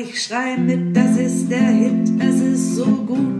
Ich schrei mit, das ist der Hit. Es ist so gut,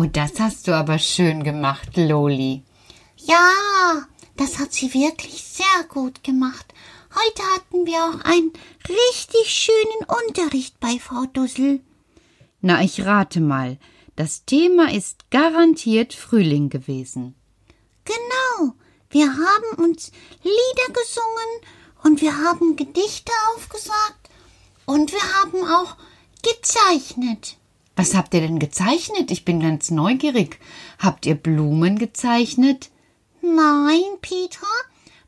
Oh, das hast du aber schön gemacht, Loli. Ja, das hat sie wirklich sehr gut gemacht. Heute hatten wir auch einen richtig schönen Unterricht bei Frau Dussel. Na, ich rate mal. Das Thema ist garantiert Frühling gewesen. Genau, wir haben uns Lieder gesungen und wir haben Gedichte aufgesagt und wir haben auch gezeichnet. Was habt ihr denn gezeichnet? Ich bin ganz neugierig. Habt ihr Blumen gezeichnet? Nein, Petra,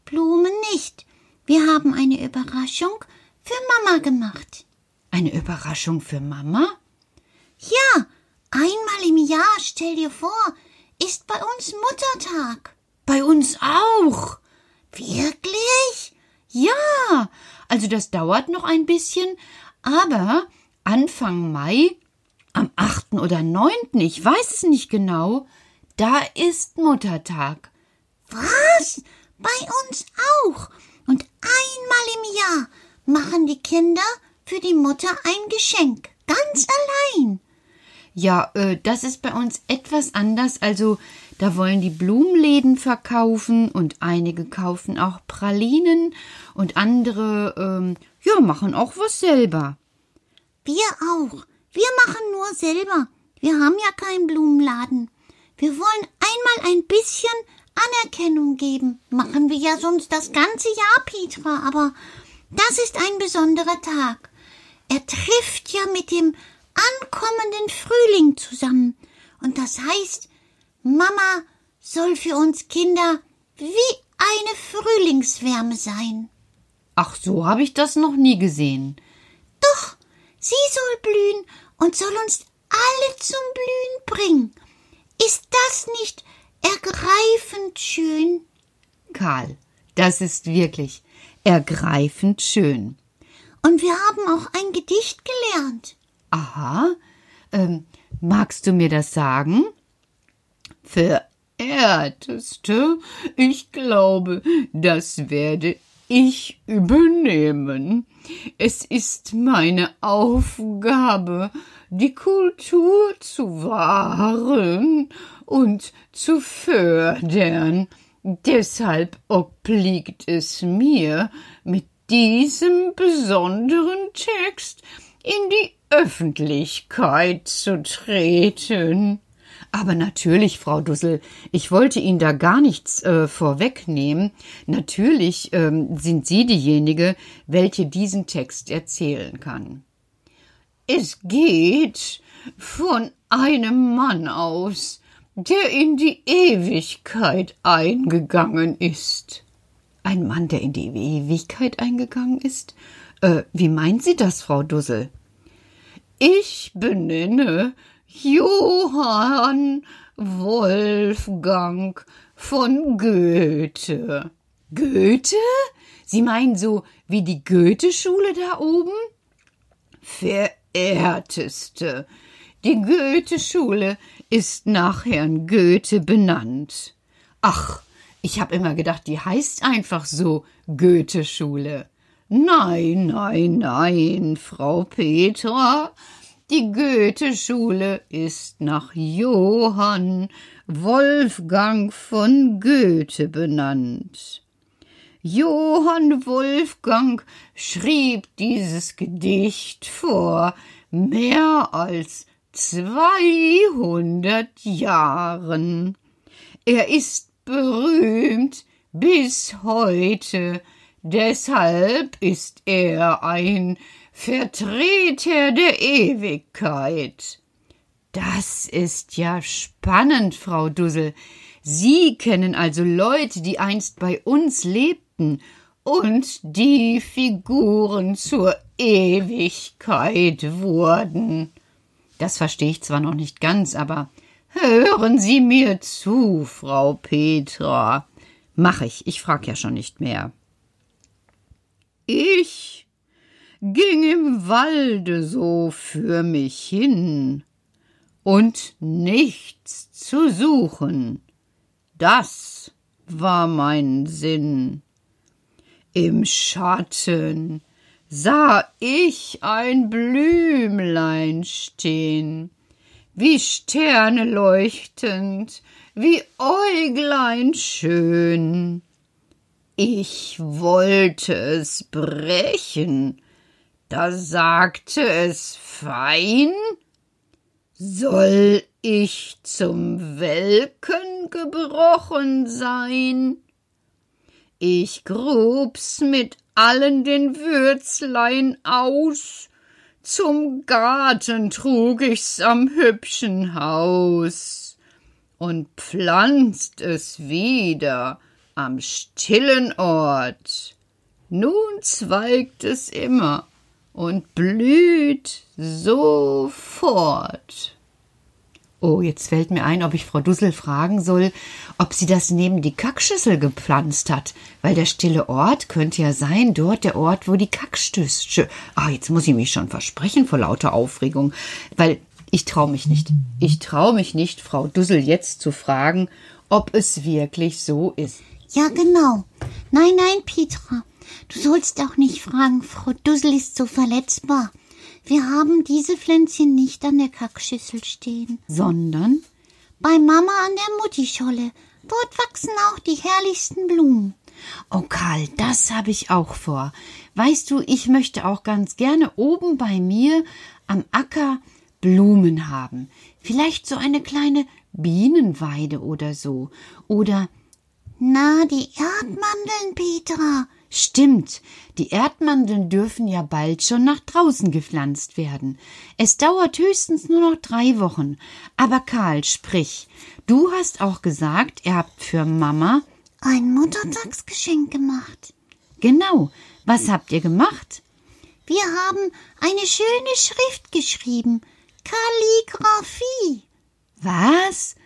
Blumen nicht. Wir haben eine Überraschung für Mama gemacht. Eine Überraschung für Mama? Ja, einmal im Jahr, stell dir vor, ist bei uns Muttertag. Bei uns auch. Wirklich? Ja, also das dauert noch ein bisschen, aber Anfang Mai, am 8. oder 9., ich weiß es nicht genau, da ist Muttertag. Was? Bei uns auch. Und einmal im Jahr machen die Kinder für die Mutter ein Geschenk. Ganz allein. Ja, äh, das ist bei uns etwas anders. Also da wollen die Blumenläden verkaufen und einige kaufen auch Pralinen und andere, ähm, ja, machen auch was selber. Wir auch. Wir machen nur selber. Wir haben ja keinen Blumenladen. Wir wollen einmal ein bisschen Anerkennung geben. Machen wir ja sonst das ganze Jahr, Petra. Aber das ist ein besonderer Tag. Er trifft ja mit dem ankommenden Frühling zusammen. Und das heißt, Mama soll für uns Kinder wie eine Frühlingswärme sein. Ach, so habe ich das noch nie gesehen. Doch, sie soll blühen und soll uns alle zum Blühen bringen. Ist das nicht ergreifend schön? Karl, das ist wirklich ergreifend schön. Und wir haben auch ein Gedicht gelernt. Aha. Ähm, magst du mir das sagen? Verehrteste, ich glaube, das werde ich übernehmen. Es ist meine Aufgabe, die Kultur zu wahren und zu fördern. Deshalb obliegt es mir, mit diesem besonderen Text in die Öffentlichkeit zu treten. Aber natürlich, Frau Dussel, ich wollte Ihnen da gar nichts äh, vorwegnehmen. Natürlich ähm, sind Sie diejenige, welche diesen Text erzählen kann. Es geht von einem Mann aus, der in die Ewigkeit eingegangen ist. Ein Mann, der in die Ewigkeit eingegangen ist? Äh, wie meint Sie das, Frau Dussel? Ich benenne Johann Wolfgang von Goethe. Goethe? Sie meinen so wie die Goethe-Schule da oben? Verehrteste, die Goethe-Schule ist nach Herrn Goethe benannt. Ach, ich hab immer gedacht, die heißt einfach so Goethe-Schule. Nein, nein, nein, Frau Petra, die Goethe-Schule ist nach Johann Wolfgang von Goethe benannt. Johann Wolfgang schrieb dieses Gedicht vor mehr als zweihundert Jahren. Er ist berühmt bis heute, deshalb ist er ein Vertreter der Ewigkeit. Das ist ja spannend, Frau Dussel. Sie kennen also Leute, die einst bei uns lebten und die Figuren zur Ewigkeit wurden. Das verstehe ich zwar noch nicht ganz, aber hören Sie mir zu, Frau Petra. Mach ich, ich frag ja schon nicht mehr. Ich ging im Walde so für mich hin und nichts zu suchen, das war mein Sinn. Im Schatten sah ich ein Blümlein stehn, wie Sterne leuchtend, wie Äuglein schön. Ich wollte es brechen, da sagte es fein, soll ich zum Welken gebrochen sein? Ich grub's mit allen den Würzlein aus, zum Garten trug ich's am hübschen Haus und pflanzt es wieder am stillen Ort. Nun zweigt es immer und blüht sofort. Oh, jetzt fällt mir ein, ob ich Frau Dussel fragen soll, ob sie das neben die Kackschüssel gepflanzt hat, weil der stille Ort könnte ja sein, dort der Ort, wo die Kackstöße. Ah, jetzt muss ich mich schon versprechen vor lauter Aufregung, weil ich trau mich nicht. Ich trau mich nicht, Frau Dussel jetzt zu fragen, ob es wirklich so ist. Ja, genau. Nein, nein, Petra. Du sollst auch nicht fragen, Frau Dussel ist so verletzbar. Wir haben diese Pflänzchen nicht an der Kackschüssel stehen. Sondern? Bei Mama an der Muttischolle. Dort wachsen auch die herrlichsten Blumen. Oh Karl, das habe ich auch vor. Weißt du, ich möchte auch ganz gerne oben bei mir am Acker Blumen haben. Vielleicht so eine kleine Bienenweide oder so. Oder na, die Erdmandeln, Petra. Stimmt, die Erdmandeln dürfen ja bald schon nach draußen gepflanzt werden. Es dauert höchstens nur noch drei Wochen. Aber Karl, sprich, du hast auch gesagt, ihr habt für Mama ein Muttertagsgeschenk gemacht. Genau. Was habt ihr gemacht? Wir haben eine schöne Schrift geschrieben. Kalligraphie. Was?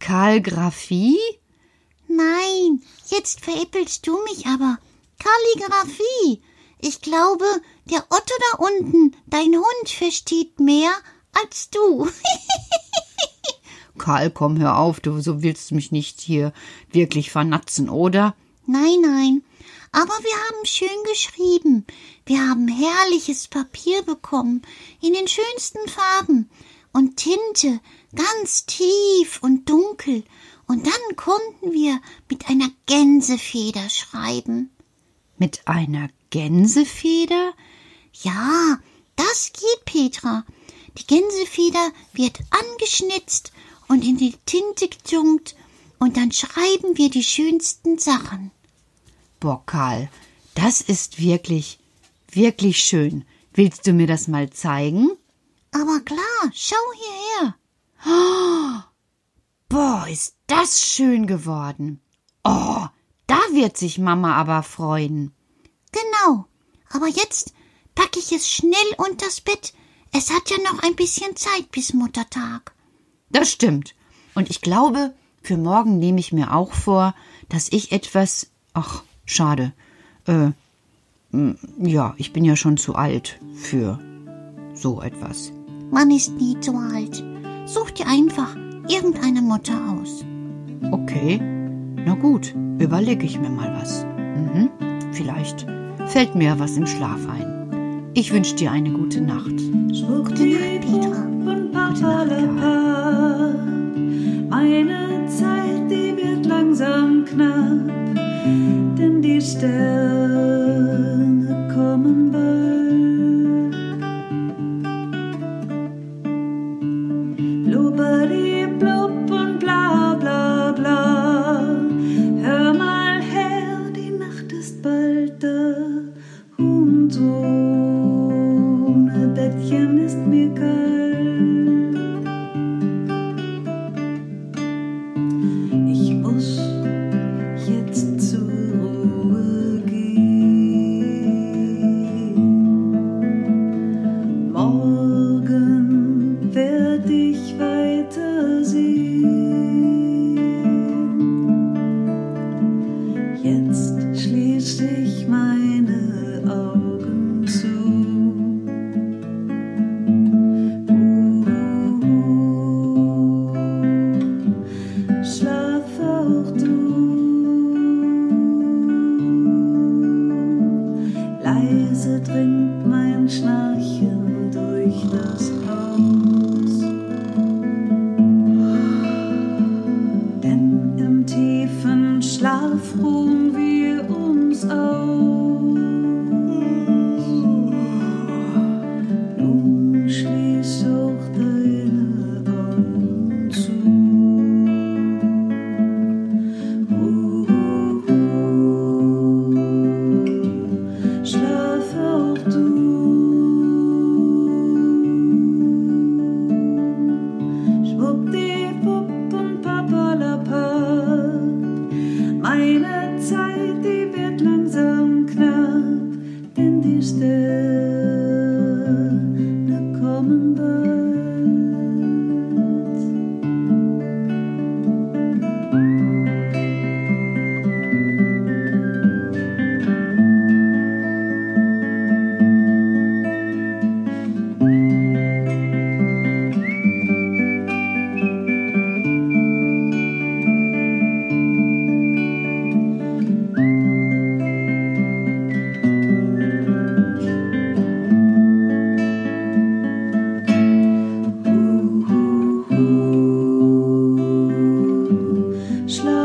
Kalligraphie? Nein, jetzt veräppelst du mich aber. Kalligraphie. Ich glaube, der Otto da unten, dein Hund, versteht mehr als du. Karl, komm, hör auf, du so willst mich nicht hier wirklich vernatzen, oder? Nein, nein. Aber wir haben schön geschrieben. Wir haben herrliches Papier bekommen, in den schönsten Farben und Tinte, ganz tief und dunkel. Und dann konnten wir mit einer Gänsefeder schreiben. Mit einer Gänsefeder? Ja, das geht Petra. Die Gänsefeder wird angeschnitzt und in die Tinte getunkt und dann schreiben wir die schönsten Sachen. Boah, Karl, das ist wirklich, wirklich schön. Willst du mir das mal zeigen? Aber klar, schau hierher. Boah, ist das schön geworden. Oh, da wird sich Mama aber freuen. Genau. Aber jetzt packe ich es schnell unters Bett. Es hat ja noch ein bisschen Zeit bis Muttertag. Das stimmt. Und ich glaube, für morgen nehme ich mir auch vor, dass ich etwas. Ach, schade. Äh, ja, ich bin ja schon zu alt für so etwas. Man ist nie zu alt. Such dir einfach irgendeine Mutter aus. Okay, na gut, überlege ich mir mal was. Mhm. Vielleicht fällt mir was im Schlaf ein. Ich wünsche dir eine gute Nacht. Schwuppdiwupp und Papalapa. Meine Zeit, die wird langsam knapp, denn die Sterne Leise dringt mein Schnarchen durch das Schlaf